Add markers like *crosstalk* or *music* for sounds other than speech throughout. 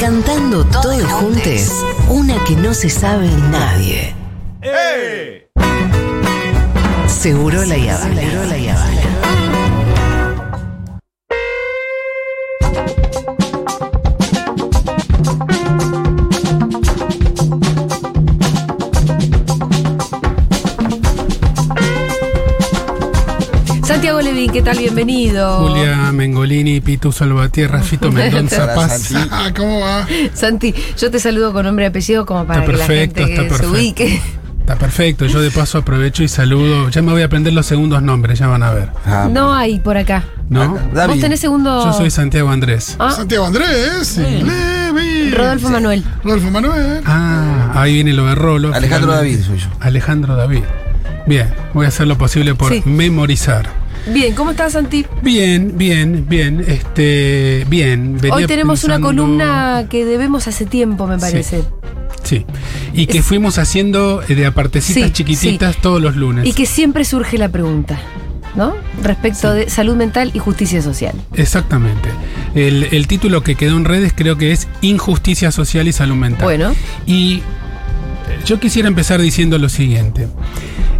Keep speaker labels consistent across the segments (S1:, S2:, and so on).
S1: Cantando todos juntos, una que no se sabe nadie. Seguro la Yavana. Seguro la Yavana.
S2: ¿Qué tal? Bienvenido.
S3: Julia Mengolini, Pitu Salvatierra, Fito *laughs* Mendoza
S4: Hola,
S3: Paz.
S4: Santi.
S3: Ah, ¿Cómo va?
S2: Santi, yo te saludo con nombre y apellido como para
S3: Está
S2: que
S3: perfecto,
S2: la gente
S3: está
S2: se
S3: perfecto.
S2: ubique.
S3: Está perfecto. Yo de paso aprovecho y saludo. Ya me voy a aprender los segundos nombres, ya van a ver.
S4: Ah,
S2: No hay por acá.
S3: ¿No?
S4: David.
S2: ¿Vos tenés segundo?
S3: Yo soy Santiago Andrés.
S2: Ah,
S5: Santiago Andrés, Levi.
S2: Rodolfo Manuel.
S5: Rodolfo Manuel.
S3: Ah, ahí viene lo de Rolo.
S4: Alejandro
S3: finalmente.
S4: David soy yo.
S3: Alejandro David. Bien, voy a hacer lo posible por
S2: Sí.
S3: memorizar.
S2: Bien, ¿cómo estás, Santi?
S3: Bien, bien, bien. Este, bien.
S2: Hoy tenemos una columna que debemos hace tiempo, me parece.
S3: Sí. Y que
S2: Es-
S3: fuimos haciendo eh, de apartecitas
S2: Sí,
S3: chiquititas todos los lunes.
S2: Y que siempre surge la pregunta, ¿no? Respecto de salud mental y justicia social.
S3: Exactamente. El, el título que quedó en redes creo que es Injusticia Social y Salud Mental.
S2: Bueno,
S3: Y eh, yo quisiera empezar diciendo lo siguiente.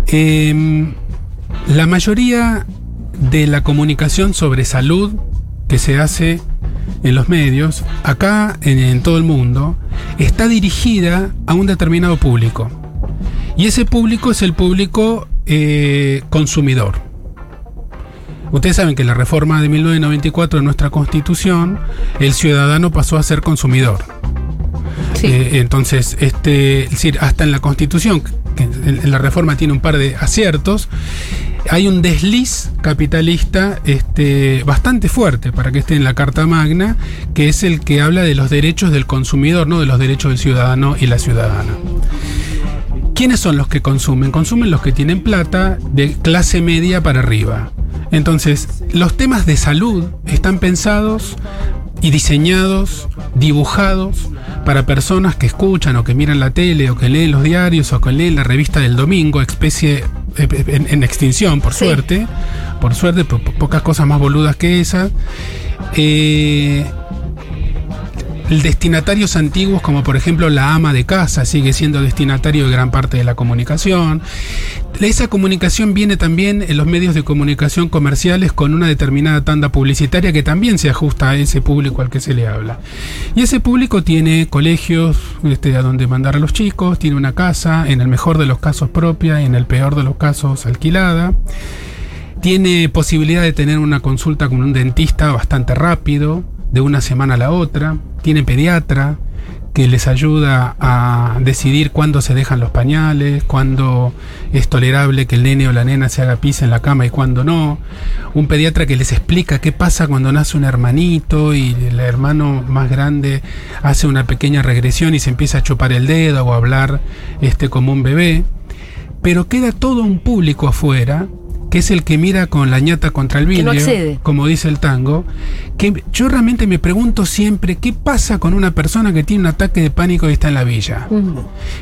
S3: Em, la mayoría de la comunicación sobre salud que se hace en los medios, acá en, en todo el mundo, está dirigida a un determinado público. Y ese público es el público eh, consumidor. Ustedes saben que la reforma de 1994 de nuestra constitución, el ciudadano pasó a ser consumidor.
S2: sí.
S3: Eh, entonces, este, es decir, hasta en la Constitución, que en, en la reforma tiene un par de aciertos, hay un desliz capitalista este, bastante fuerte para que esté en la Carta Magna, que es el que habla de los derechos del consumidor, no de los derechos del ciudadano y la ciudadana. ¿Quiénes son los que consumen? Consumen los que tienen plata de clase media para arriba. Entonces, los temas de salud están pensados y diseñados, dibujados para personas que escuchan o que miran la tele o que leen los diarios o que leen la revista del domingo, especie en, en extinción, por
S2: Sí.
S3: suerte, por suerte, po- po- pocas cosas más boludas que esas. Eh, destinatarios antiguos como por ejemplo la ama de casa sigue siendo destinatario de gran parte de la comunicación. Esa comunicación viene también en los medios de comunicación comerciales con una determinada tanda publicitaria que también se ajusta a ese público al que se le habla. Y ese público tiene colegios este, a donde mandar a los chicos, tiene una casa, en el mejor de los casos propia y en el peor de los casos alquilada tiene posibilidad de tener una consulta con un dentista bastante rápido, de una semana a la otra, tiene pediatra que les ayuda a decidir cuándo se dejan los pañales, cuándo es tolerable que el nene o la nena se haga pis en la cama y cuándo no, un pediatra que les explica qué pasa cuando nace un hermanito y el hermano más grande hace una pequeña regresión y se empieza a chupar el dedo o a hablar este como un bebé. Pero queda todo un público afuera que es el que mira con la ñata contra el
S2: Que
S3: vidrio,
S2: no
S3: como dice el tango, que yo realmente me pregunto siempre qué pasa con una persona que tiene un ataque de pánico y está en la villa.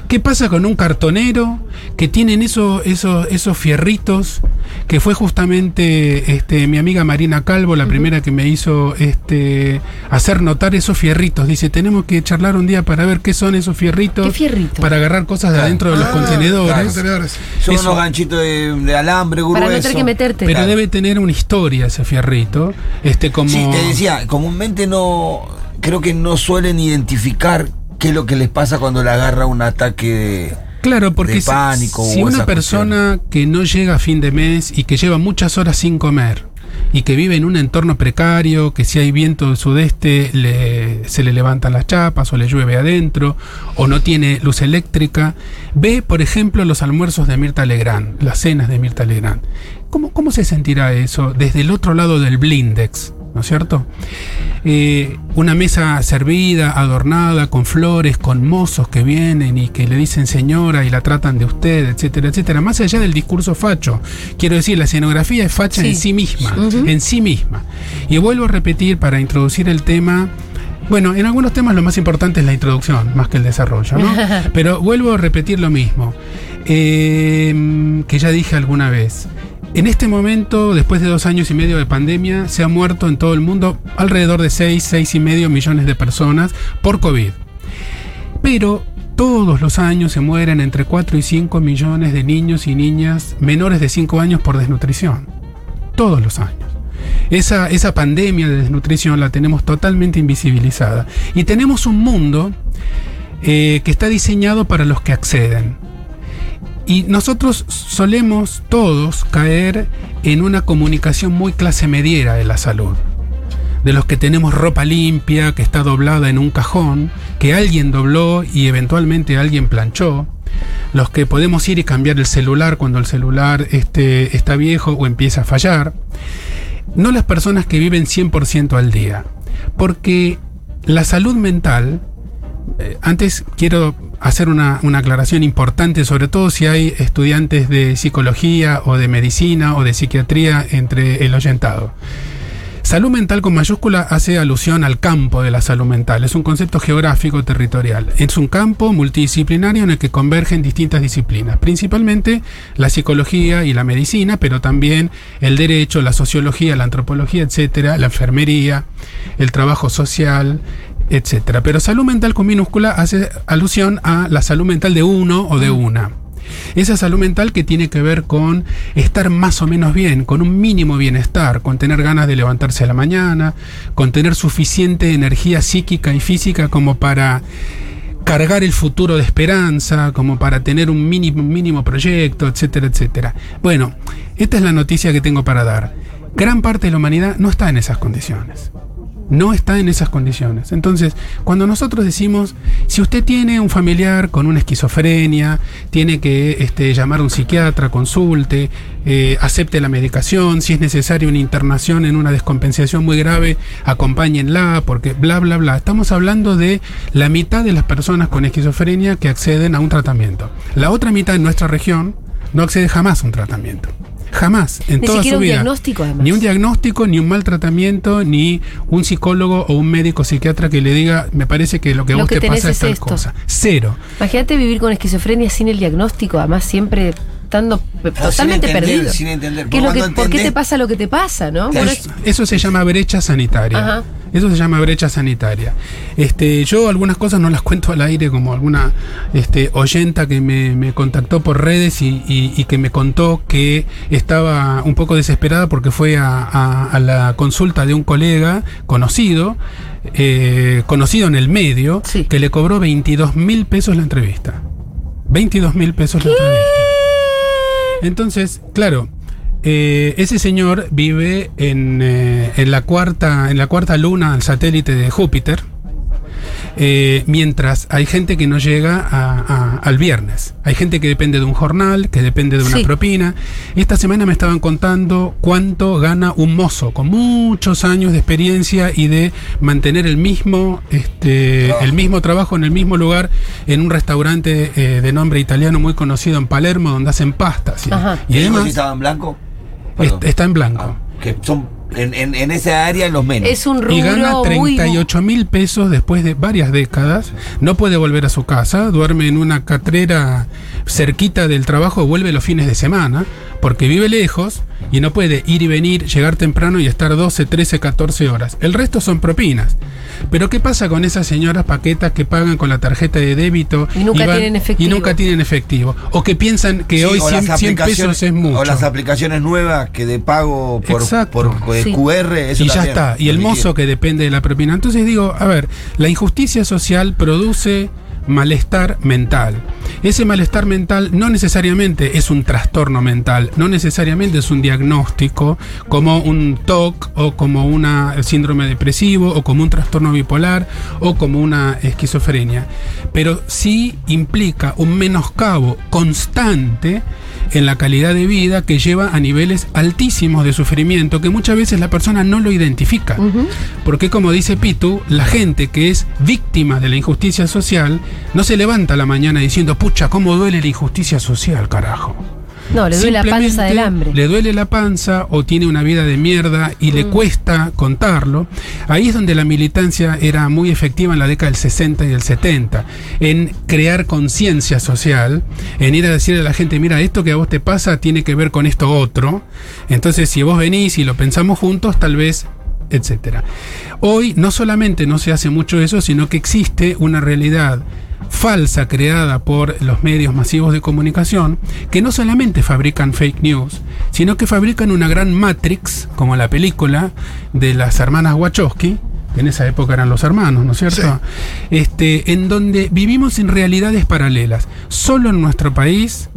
S3: ¿Qué pasa con un cartonero que tienen esos, esos, esos fierritos? Que fue justamente este, mi amiga Marina Calvo, la primera que me hizo este, hacer notar esos fierritos. Dice, tenemos que charlar un día para ver qué son esos fierritos.
S2: ¿Qué fierrito?
S3: Para agarrar cosas de adentro de los
S5: Ah,
S3: contenedores.
S5: claro, contenedores.
S4: Son
S3: Eso.
S4: unos ganchitos de, de alambre grueso.
S2: Para no tener que meterte.
S3: Pero
S4: Claro.
S3: debe tener una historia ese fierrito. Este, como.
S4: Sí, te decía, comúnmente no. Creo que no suelen identificar qué es lo que les pasa cuando le agarra un ataque de.
S3: Claro, porque
S4: de
S3: si-
S4: pánico
S3: si, una persona que no llega a fin de mes y que lleva muchas horas sin comer y que vive en un entorno precario, que si hay viento del sudeste le- se le levantan las chapas o le llueve adentro o no tiene luz eléctrica, ve, por ejemplo, los almuerzos de Mirta Legrand, las cenas de Mirta Legrand. ¿Cómo, cómo se sentirá eso desde el otro lado del blindex? ¿No es cierto? Eh, una mesa servida, adornada, con flores, con mozos que vienen y que le dicen señora y la tratan de usted, etcétera, etcétera. Más allá del discurso facho, quiero decir, la escenografía es facha
S2: Sí.
S3: en sí misma, en sí misma. Y vuelvo a repetir para introducir el tema. Bueno, en algunos temas lo más importante es la introducción, más que el desarrollo, ¿no? *laughs* Pero vuelvo a repetir lo mismo, eh, que ya dije alguna vez. En este momento, después de dos años y medio de pandemia, se ha muerto en todo el mundo alrededor de 6, 6 y medio millones de personas por COVID. Pero todos los años se mueren entre 4 y 5 millones de niños y niñas menores de 5 años por desnutrición. Todos los años. Esa, esa pandemia de desnutrición la tenemos totalmente invisibilizada. Y tenemos un mundo eh, que está diseñado para los que acceden. Y nosotros solemos todos caer en una comunicación muy clase mediera de la salud. De los que tenemos ropa limpia, que está doblada en un cajón, que alguien dobló y eventualmente alguien planchó. Los que podemos ir y cambiar el celular cuando el celular este, está viejo o empieza a fallar. No las personas que viven 100% al día. Porque la salud mental eh, antes quiero hacer una, una, aclaración importante, sobre todo si hay estudiantes de psicología o de medicina o de psiquiatría entre el oyentado. Salud mental con mayúscula hace alusión al campo de la salud mental. Es un concepto geográfico territorial. Es un campo multidisciplinario en el que convergen distintas disciplinas, principalmente la psicología y la medicina, pero también el derecho, la sociología, la antropología, etcétera, la enfermería, el trabajo social, etcétera. Pero salud mental con minúscula hace alusión a la salud mental de uno o de una. Esa salud mental que tiene que ver con estar más o menos bien, con un mínimo bienestar, con tener ganas de levantarse a la mañana, con tener suficiente energía psíquica y física como para cargar el futuro de esperanza, como para tener un mínimo, mínimo proyecto, etcétera, etcétera. Bueno, esta es la noticia que tengo para dar. Gran parte de la humanidad no está en esas condiciones no está en esas condiciones. Entonces, cuando nosotros decimos, si usted tiene un familiar con una esquizofrenia, tiene que este, llamar a un psiquiatra, consulte, eh, acepte la medicación, si es necesaria una internación en una descompensación muy grave, acompáñenla, porque bla, bla, bla. Estamos hablando de la mitad de las personas con esquizofrenia que acceden a un tratamiento. La otra mitad en nuestra región no accede jamás a un tratamiento. Jamás, en
S2: Ni
S3: toda
S2: siquiera
S3: su
S2: un
S3: vida.
S2: diagnóstico, además.
S3: Ni un diagnóstico, ni un mal tratamiento, ni un psicólogo o un médico psiquiatra que le diga, me parece que lo que a
S2: Lo
S3: vos
S2: que
S3: te
S2: tenés
S3: pasa es
S2: es
S3: tal
S2: esto.
S3: cosa. Cero.
S2: Imagínate vivir con esquizofrenia sin el diagnóstico, además siempre estando
S4: Ah, sin
S2: totalmente
S4: entender,
S2: perdido.
S4: sin entender.
S2: ¿Qué es lo que- ¿Por qué te pasa lo que te pasa, no?
S4: Claro.
S2: Bueno,
S3: Es- eso se llama brecha sanitaria.
S2: Ajá.
S3: Eso se llama brecha sanitaria. Este, yo algunas cosas no las cuento al aire, como alguna este, oyenta que me, me contactó por redes y, y- y que me contó que estaba un poco desesperada porque fue a, a- a la consulta de un colega conocido, eh, conocido en el medio,
S2: Sí.
S3: que le cobró 22 mil pesos la entrevista. 22 mil pesos la entrevista. Entonces, claro, eh, ese señor vive en, eh, en la cuarta, en la cuarta luna del satélite de Júpiter. eh, mientras hay gente que no llega a- a- al viernes. Hay gente que depende de un jornal, que depende de una
S2: Sí.
S3: propina. Esta semana me estaban contando cuánto gana un mozo con muchos años de experiencia y de mantener el mismo, este, el mismo trabajo en el mismo lugar en un restaurante eh, de nombre italiano muy conocido en Palermo donde hacen pastas. Y,
S2: Ajá.
S3: y
S4: ¿Y además
S3: además
S4: estaba en blanco? Perdón.
S3: está en blanco.
S4: Ah, que son en, en, en esa área los menos.
S2: es un
S3: Y gana
S2: rubro muy
S3: 38 mil pesos después de varias décadas. No puede volver a su casa. Duerme en una catrera cerquita del trabajo. Vuelve los fines de semana. Porque vive lejos y no puede ir y venir, llegar temprano y estar 12, 13, 14 horas. El resto son propinas. Pero ¿qué pasa con esas señoras paquetas que pagan con la tarjeta de débito
S2: Y nunca tienen efectivo.
S3: y nunca tienen efectivo? O que piensan que
S4: Sí,
S3: hoy
S4: o
S3: 100,
S4: las
S3: 100
S4: aplicaciones-
S3: pesos es mucho.
S4: O las aplicaciones nuevas que de pago por,
S3: Exacto.
S4: por eh,
S2: Sí.
S4: QR. Eso
S3: y ya está. Y el mozo que depende de la propina. Entonces digo, a ver, la injusticia social produce malestar mental. Ese malestar mental no necesariamente es un trastorno mental, no necesariamente es un diagnóstico como un TOC o como un síndrome depresivo o como un trastorno bipolar o como una esquizofrenia, pero sí implica un menoscabo constante en la calidad de vida que lleva a niveles altísimos de sufrimiento que muchas veces la persona no lo identifica. Porque como dice Pitu, la gente que es víctima de la injusticia social no se levanta a la mañana diciendo, pucha, cómo duele la injusticia social, carajo.
S2: No, le duele la panza del hambre.
S3: Le duele la panza o tiene una vida de mierda y le
S2: Mm.
S3: cuesta contarlo. Ahí es donde la militancia era muy efectiva en la década del 60 y del 70, en crear conciencia social, en ir a decirle a la gente, mira, esto que a vos te pasa tiene que ver con esto otro. Entonces, si vos venís y lo pensamos juntos, tal vez etcétera. Hoy no solamente no se hace mucho eso, sino que existe una realidad falsa creada por los medios masivos de comunicación que no solamente fabrican fake news, sino que fabrican una gran matrix, como la película de las hermanas Wachowski, en esa época eran los hermanos, ¿no es cierto? Este, en donde vivimos en realidades paralelas. Solo en nuestro país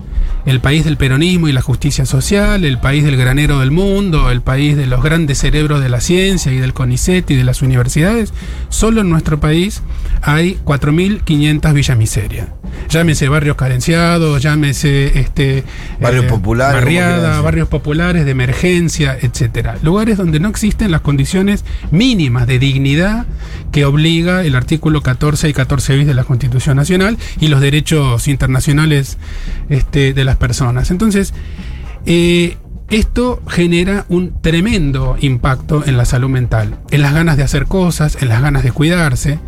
S3: el país del peronismo y la justicia social, el país del granero del mundo, el país de los grandes cerebros de la ciencia y del CONICET y de las universidades, solo en nuestro país hay 4.500 villas miseria. Llámese barrios carenciados, llámese este,
S4: Barrios populares, como quieran
S3: barriada, barrios populares de emergencia, etcétera. Lugares donde no existen las condiciones mínimas de dignidad que obliga el artículo 14 y 14 bis de la Constitución Nacional y los derechos internacionales este, de las personas. Entonces, eh, esto genera un tremendo impacto en la salud mental, en las ganas de hacer cosas, en las ganas de cuidarse.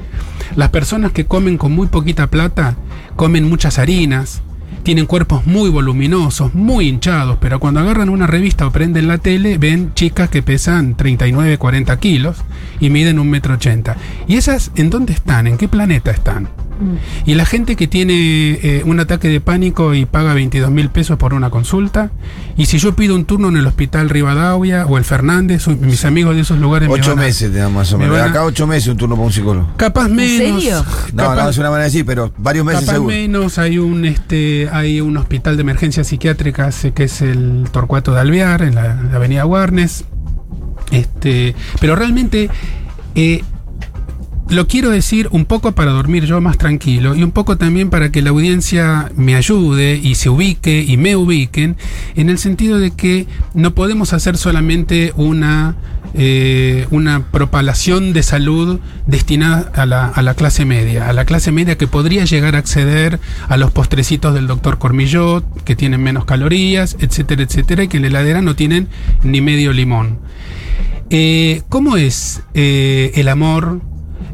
S3: Las personas que comen con muy poquita plata comen muchas harinas, tienen cuerpos muy voluminosos, muy hinchados, pero cuando agarran una revista o prenden la tele ven chicas que pesan 39, 40 kilos y miden un metro ochenta. ¿Y esas en dónde están? ¿En qué planeta están? Y la gente que tiene eh, un ataque de pánico y paga 22 mil pesos por una consulta. Y si yo pido un turno en el hospital Rivadavia o el Fernández, mis amigos de esos lugares me
S4: Ocho
S3: van a-
S4: meses más o
S3: me
S4: menos.
S3: a-
S4: Acá ocho meses un turno para un psicólogo.
S3: Capaz menos.
S2: serio?
S4: No,
S3: capaz-
S4: no es una manera de decir, pero varios meses
S3: Capaz
S4: seguro.
S3: menos, hay un este hay un hospital de emergencias psiquiátricas que es el Torcuato de Alvear, en la, la avenida Warnes. Este, pero realmente eh, lo quiero decir un poco para dormir yo más tranquilo y un poco también para que la audiencia me ayude y se ubique y me ubiquen en el sentido de que no podemos hacer solamente una eh, una propalación de salud destinada a la, a la clase media, a la clase media que podría llegar a acceder a los postrecitos del doctor Cormillot, que tienen menos calorías, etcétera, etcétera, y que en la heladera no tienen ni medio limón. Eh, ¿Cómo es eh, el amor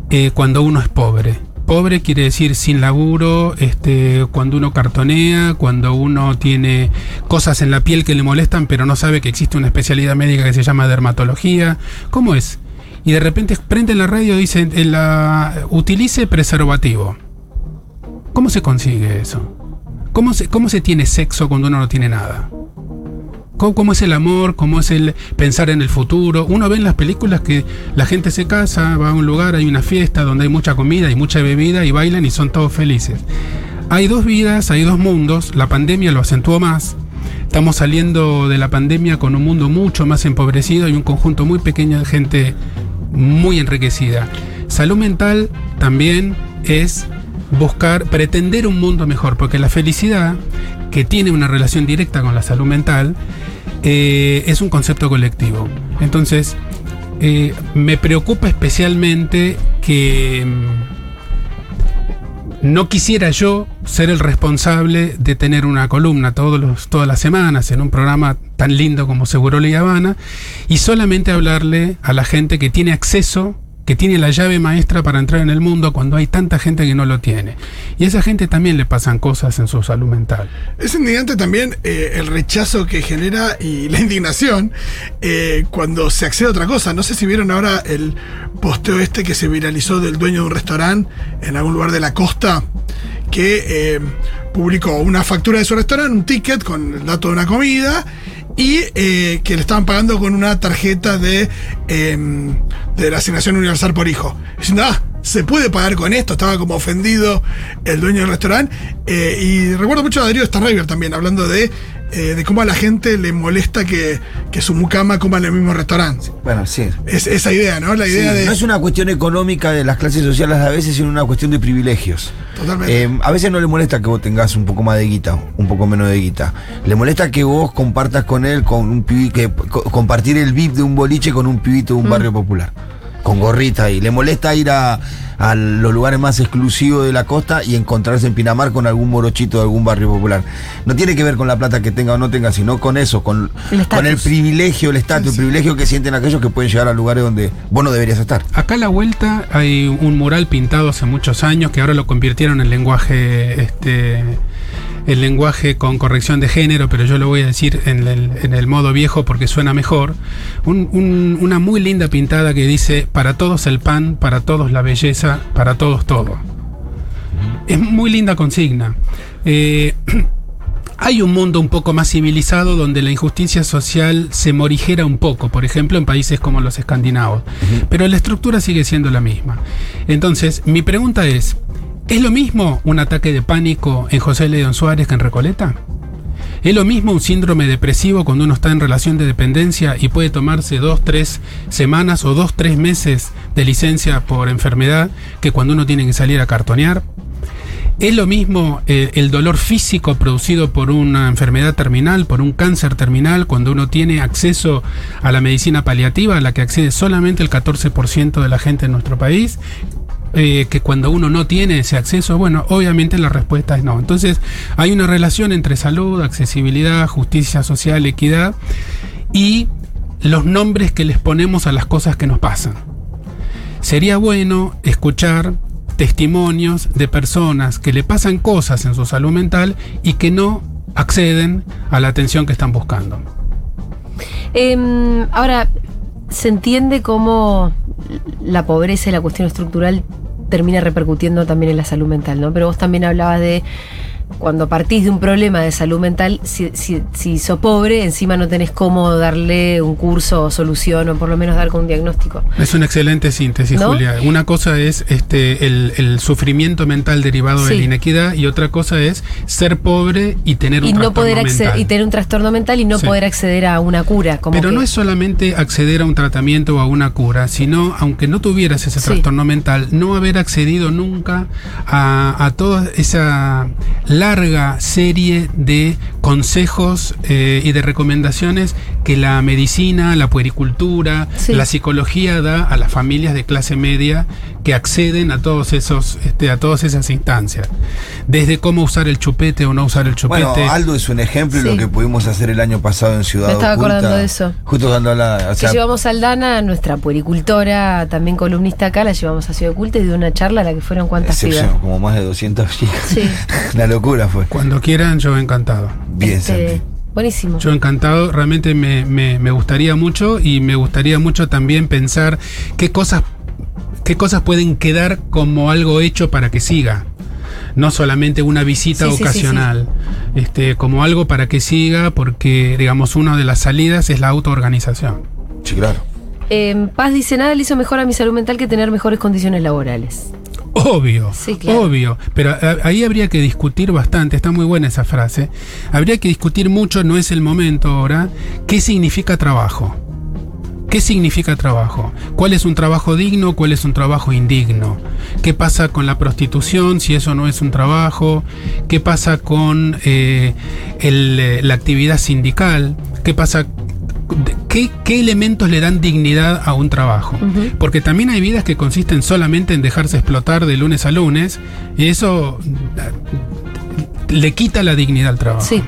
S3: eh, cuando uno es pobre? Pobre quiere decir sin laburo, este, cuando uno cartonea, cuando uno tiene cosas en la piel que le molestan, pero no sabe que existe una especialidad médica que se llama dermatología. ¿Cómo es? Y de repente prenden la radio y dicen, eh, la, utilice preservativo. ¿Cómo se consigue eso? ¿Cómo se, ¿Cómo se tiene sexo cuando uno no tiene nada? ¿Cómo, es el amor? ¿Cómo es el pensar en el futuro? Uno ve en las películas que la gente se casa, va a un lugar, hay una fiesta donde hay mucha comida y mucha bebida y bailan y son todos felices. Hay dos vidas, hay dos mundos, la pandemia lo acentuó más. Estamos saliendo de la pandemia con un mundo mucho más empobrecido y un conjunto muy pequeño de gente muy enriquecida. Salud mental también es buscar, pretender un mundo mejor, porque la felicidad, que tiene una relación directa con la salud mental, eh, es un concepto colectivo. Entonces, eh, me preocupa especialmente que mm, no quisiera yo ser el responsable de tener una columna todos los, todas las semanas en un programa tan lindo como Seguro La Habana y solamente hablarle a la gente que tiene acceso que tiene la llave maestra para entrar en el mundo cuando hay tanta gente que no lo tiene. Y a esa gente también le pasan cosas en su salud mental.
S5: Es indignante también eh, el rechazo que genera y *laughs* la indignación eh, cuando se accede a otra cosa. No sé si vieron ahora el posteo este que se viralizó del dueño de un restaurante en algún lugar de la costa que eh, publicó una factura de su restaurante, un ticket con el dato de una comida y eh, que le estaban pagando con una tarjeta de, eh, de la asignación universal por hijo. Diciendo, ah, se puede pagar con esto. Estaba como ofendido el dueño del restaurante. Eh, y recuerdo mucho a Darío Starriver también, hablando de, eh, de cómo a la gente le molesta que, que su mucama coma en el mismo restaurante.
S4: Bueno, sí.
S5: Es esa idea, ¿no? La
S4: Sí,
S5: idea de.
S4: No es una cuestión económica de las clases sociales a veces, sino una cuestión de privilegios.
S5: Totalmente.
S4: Eh, a veces no le molesta que vos tengas un poco más de guita, un poco menos de guita. Le molesta que vos compartas con él, con un pibi- que co- compartir el VIP de un boliche con un pibito de un barrio popular. Con gorrita y le molesta ir a, a los lugares más exclusivos de la costa y encontrarse en Pinamar con algún morochito de algún barrio popular. No tiene que ver con la plata que tenga o no tenga, sino con eso, con,
S2: El
S4: con el privilegio, el estatus, el privilegio que sienten aquellos que pueden llegar a lugares donde vos no deberías estar.
S3: Acá a la vuelta hay un mural pintado hace muchos años que ahora lo convirtieron en lenguaje, este, el lenguaje con corrección de género, pero yo lo voy a decir en el, en el modo viejo porque suena mejor. Un- un- una muy linda pintada que dice, para todos el pan, para todos la belleza, para todos todo. Es muy linda consigna. Eh, *clears throat* Hay un mundo un poco más civilizado donde la injusticia social se morigera un poco, por ejemplo en países como los escandinavos, pero la estructura sigue siendo la misma. Entonces, mi pregunta es, ¿es lo mismo un ataque de pánico en José León Suárez que en Recoleta? ¿Es lo mismo un síndrome depresivo cuando uno está en relación de dependencia y puede tomarse dos, tres semanas o dos, tres meses de licencia por enfermedad que cuando uno tiene que salir a cartonear? ¿Es lo mismo eh, el dolor físico producido por una enfermedad terminal, por un cáncer terminal, cuando uno tiene acceso a la medicina paliativa, a la que accede solamente el 14% de la gente en nuestro país? Eh, que cuando uno no tiene ese acceso, bueno, obviamente la respuesta es no. Entonces, hay una relación entre salud, accesibilidad, justicia social, equidad y los nombres que les ponemos a las cosas que nos pasan. Sería bueno escuchar testimonios de personas que le pasan cosas en su salud mental y que no acceden a la atención que están buscando.
S2: Em, ahora, se entiende cómo la pobreza y la cuestión estructural termina repercutiendo también en la salud mental, ¿no? Pero vos también hablabas de cuando partís de un problema de salud mental, si, si, si sos pobre, encima no tenés cómo darle un curso o solución o por lo menos dar con un diagnóstico.
S3: Es una excelente síntesis,
S2: ¿No?
S3: Julia. Una cosa es este el, el sufrimiento mental derivado de la inequidad y otra cosa es ser pobre y tener un
S2: no
S3: trastorno
S2: poder acceder,
S3: mental.
S2: y tener un trastorno mental y no
S3: Sí.
S2: poder acceder a una cura. Como
S3: Pero
S2: que-
S3: no es solamente acceder a un tratamiento o a una cura, sino, aunque no tuvieras ese
S2: Sí.
S3: trastorno mental, no haber accedido nunca a, a toda esa larga serie de consejos eh, y de recomendaciones que la medicina, la puericultura,
S2: Sí.
S3: la psicología da a las familias de clase media que acceden a todos esos, este, a todas esas instancias. Desde cómo usar el chupete o no usar el chupete.
S4: Bueno, Aldo es un ejemplo de lo que pudimos hacer el año pasado en Ciudad
S2: Me estaba
S4: Oculta.
S2: acordando de eso.
S4: Justo cuando la. O
S2: que llevamos a Aldana, nuestra puericultora, también columnista acá, la llevamos a Ciudad Oculta y de una charla a la que fueron cuantas
S4: excepción,
S2: pibas.
S4: como más de 200 chicas.
S2: Sí. *laughs*
S4: Una locura fue.
S3: Cuando quieran, yo encantado.
S4: Bien,
S2: Este,
S4: Santi.
S2: buenísimo.
S3: Yo encantado, realmente me, me- me gustaría mucho y me gustaría mucho también pensar qué cosas, qué cosas pueden quedar como algo hecho para que siga. No solamente una visita
S2: Sí, sí, sí,
S3: ocasional, Este, como algo para que siga, porque digamos una de las salidas es la autoorganización.
S4: Sí, claro.
S2: Eh, Paz dice, nada le hizo mejor a mi salud mental que tener mejores condiciones laborales.
S3: Obvio,
S2: Sí, claro.
S3: obvio, pero a- ahí habría que discutir bastante, está muy buena esa frase, habría que discutir mucho, no es el momento ahora, qué significa trabajo. ¿Qué significa trabajo? ¿Cuál es un trabajo digno? ¿Cuál es un trabajo indigno? ¿Qué pasa con la prostitución si eso no es un trabajo? ¿Qué pasa con eh, el, eh, la actividad sindical? ¿Qué pasa? ¿Qué, qué elementos le dan dignidad a un trabajo? Porque también hay vidas que consisten solamente en dejarse explotar de lunes a lunes y eso eh, le quita la dignidad al trabajo.
S2: Sí,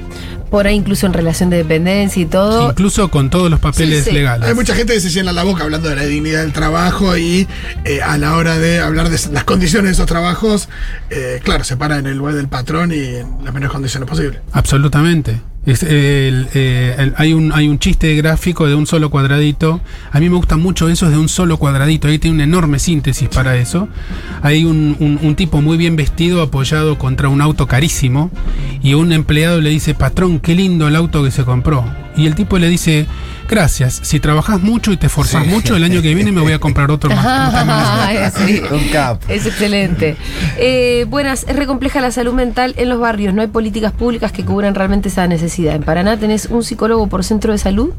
S2: por ahí incluso en relación de dependencia y todo.
S3: Incluso con todos los papeles
S2: Sí, sí.
S3: legales.
S5: Hay mucha gente que se llena la boca hablando de la dignidad del trabajo y eh, a la hora de hablar de las condiciones de esos trabajos, eh, claro, se para en el lugar del patrón y en las menores condiciones posibles.
S3: Absolutamente. Es, el- eh, hay, un, hay un chiste gráfico de un solo cuadradito. A mí me gusta mucho eso de un solo cuadradito. Ahí tiene una enorme síntesis para eso. Hay un- un tipo muy bien vestido apoyado contra un auto carísimo. Y un empleado le dice, patrón, qué lindo el auto que se compró. Y el tipo le dice, gracias. Si trabajas mucho y te esforzás
S4: Sí.
S3: mucho, el año que viene me voy a comprar otro más.
S2: Ay, *laughs* *laughs* sí.
S4: Un cap.
S2: Es excelente. Eh, buenas, es re compleja la salud mental en los barrios. No hay políticas públicas que cubran realmente esa necesidad. En Paraná tenés un psicólogo por centro de salud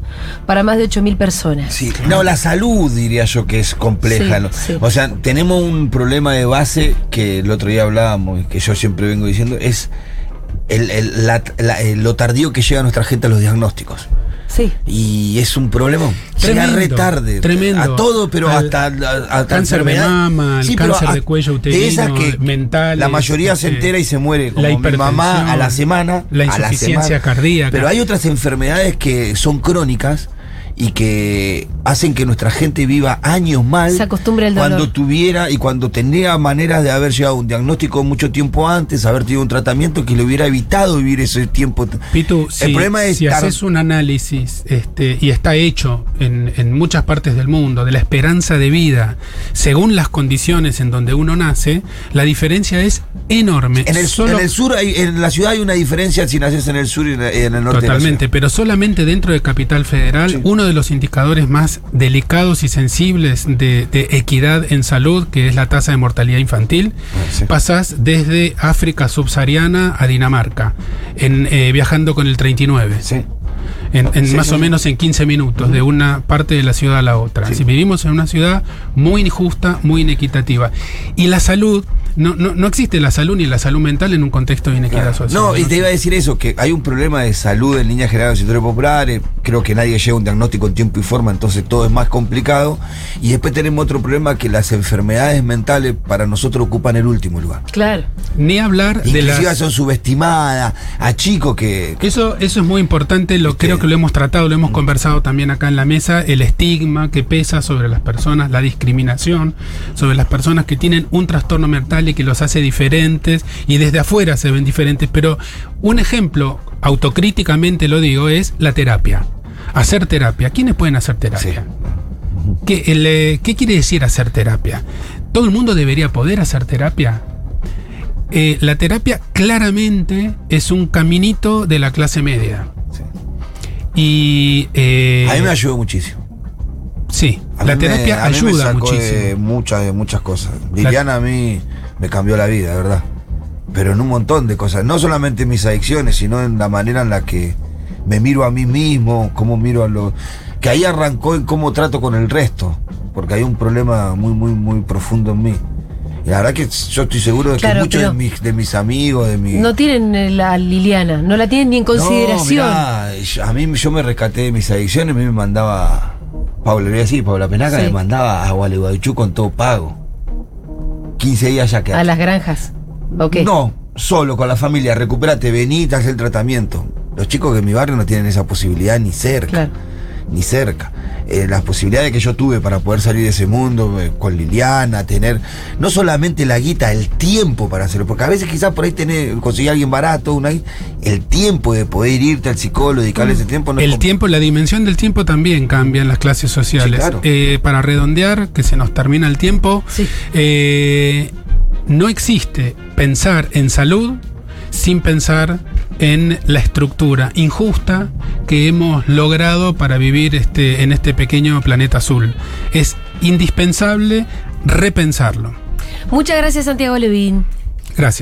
S2: para más de 8.000 personas.
S4: Sí, no, la salud diría yo que es compleja.
S2: Sí,
S4: ¿no?
S2: sí.
S4: O sea, tenemos un problema de base que el otro día hablábamos y que yo siempre vengo diciendo, es el, el- la- la- eh, lo tardío que llega nuestra gente a los diagnósticos.
S2: Sí.
S4: Y es un problema. Llega
S3: Tremendo,
S4: re tarde.
S3: tremendo.
S4: A todo, pero
S3: Al
S4: hasta, a- hasta
S3: cáncer de
S4: enfermedad.
S3: mama, el cáncer
S4: a-
S3: de cuello
S4: de esas
S3: uterino,
S4: que
S3: mentales,
S4: La mayoría se
S3: este,
S4: entera y se muere. Como
S3: la
S4: mi
S3: hipertensión,
S4: mamá a la semana.
S3: la
S4: a
S3: insuficiencia
S4: semana.
S3: cardíaca.
S4: Pero hay otras enfermedades que son crónicas y que hacen que nuestra gente viva años mal.
S2: Se acostumbra al dolor.
S4: Cuando tuviera y cuando tenía maneras de haber llegado a un diagnóstico mucho tiempo antes, haber tenido un tratamiento que le hubiera evitado vivir ese tiempo.
S3: Pitu,
S4: El
S3: si,
S4: problema es
S3: si haces un análisis este, y está hecho en, en muchas partes del mundo de la esperanza de vida según las condiciones en donde uno nace, la diferencia es enorme.
S4: En el,
S3: Solo-
S4: en el sur, hay, en la ciudad hay una diferencia si naces en el sur y en el norte. de la
S3: Totalmente, pero solamente dentro de Capital Federal,
S4: Sí.
S3: uno de los indicadores más delicados y sensibles de, de equidad en salud, que es la tasa de mortalidad infantil,
S4: sí.
S3: pasas desde África subsahariana a Dinamarca, en, eh, viajando con el 39.
S4: ciudad. Sí.
S3: En, en
S4: Sí,
S3: más
S4: sí,
S3: o
S4: sí.
S3: menos en 15 minutos de una parte de la ciudad a la otra. Si vivimos en una ciudad muy injusta, muy inequitativa. Y la salud, no, no, no existe la salud ni la salud mental en un contexto de inequidad
S4: Claro.
S3: social.
S4: No, y te iba a decir eso, que hay un problema de salud en líneas generales del sector popular, eh, creo que nadie llega a un diagnóstico en tiempo y forma, entonces todo es más complicado. Y después tenemos otro problema que las enfermedades mentales para nosotros ocupan el último lugar.
S2: Claro.
S3: Ni hablar de
S4: Inclusive
S3: las...
S4: son subestimadas, a chicos que... que-
S3: Eso, eso es muy importante, lo
S4: Este-
S3: creo que lo hemos tratado, lo hemos conversado también acá en la mesa, el estigma que pesa sobre las personas, la discriminación sobre las personas que tienen un trastorno mental y que los hace diferentes y desde afuera se ven diferentes. Pero un ejemplo, autocríticamente lo digo, es la terapia. Hacer terapia. ¿Quiénes pueden hacer terapia? ¿Qué, el, eh, ¿Qué quiere decir hacer terapia? ¿Todo el mundo debería poder hacer terapia? Eh, la terapia claramente es un caminito de la clase media.
S4: Sí.
S3: Y. eh,
S4: A mí me ayudó muchísimo.
S3: Sí,
S4: A
S3: la
S4: me-
S3: terapia
S4: me
S3: ayuda
S4: De
S3: muchísimo.
S4: muchas, de muchas cosas. Liliana a mí me cambió la vida, verdad. Pero en un montón de cosas. No solamente en mis adicciones, sino en la manera en la que me miro a mí mismo, cómo miro a los. Que ahí arrancó en cómo trato con el resto. Porque hay un problema muy, muy, muy profundo en mí. Y la verdad que yo estoy seguro de
S2: Claro,
S4: que muchos de mis, de mis amigos, de mis.
S2: No tienen eh, la Liliana, no la tienen ni en consideración.
S4: No, mirá, a mí yo me rescaté de mis adicciones, a mí me mandaba. Pablo, le voy a decir, Paula Penaca
S2: Sí.
S4: me mandaba a Gualeguaychú con todo pago. 15 días ya que
S2: a las granjas.
S4: No, solo con la familia, recuperate, vení, haces el tratamiento. Los chicos de mi barrio no tienen esa posibilidad ni cerca.
S2: Claro.
S4: Ni cerca. Eh, las posibilidades que yo tuve para poder salir de ese mundo eh, con Liliana, tener no solamente la guita, el tiempo para hacerlo, porque a veces quizás por ahí tener, conseguir a alguien barato, una, el tiempo de poder irte al psicólogo, dedicarle ese tiempo. No es
S3: El
S4: como-
S3: tiempo, la dimensión del tiempo también cambia en las clases sociales.
S4: Sí, claro.
S3: Eh, para redondear, que se nos termina el tiempo,
S2: Sí.
S3: eh, no existe pensar en salud sin pensar en la estructura injusta que hemos logrado para vivir este, en este pequeño planeta azul. Es indispensable repensarlo.
S2: Muchas gracias, Santiago Levín.
S3: Gracias.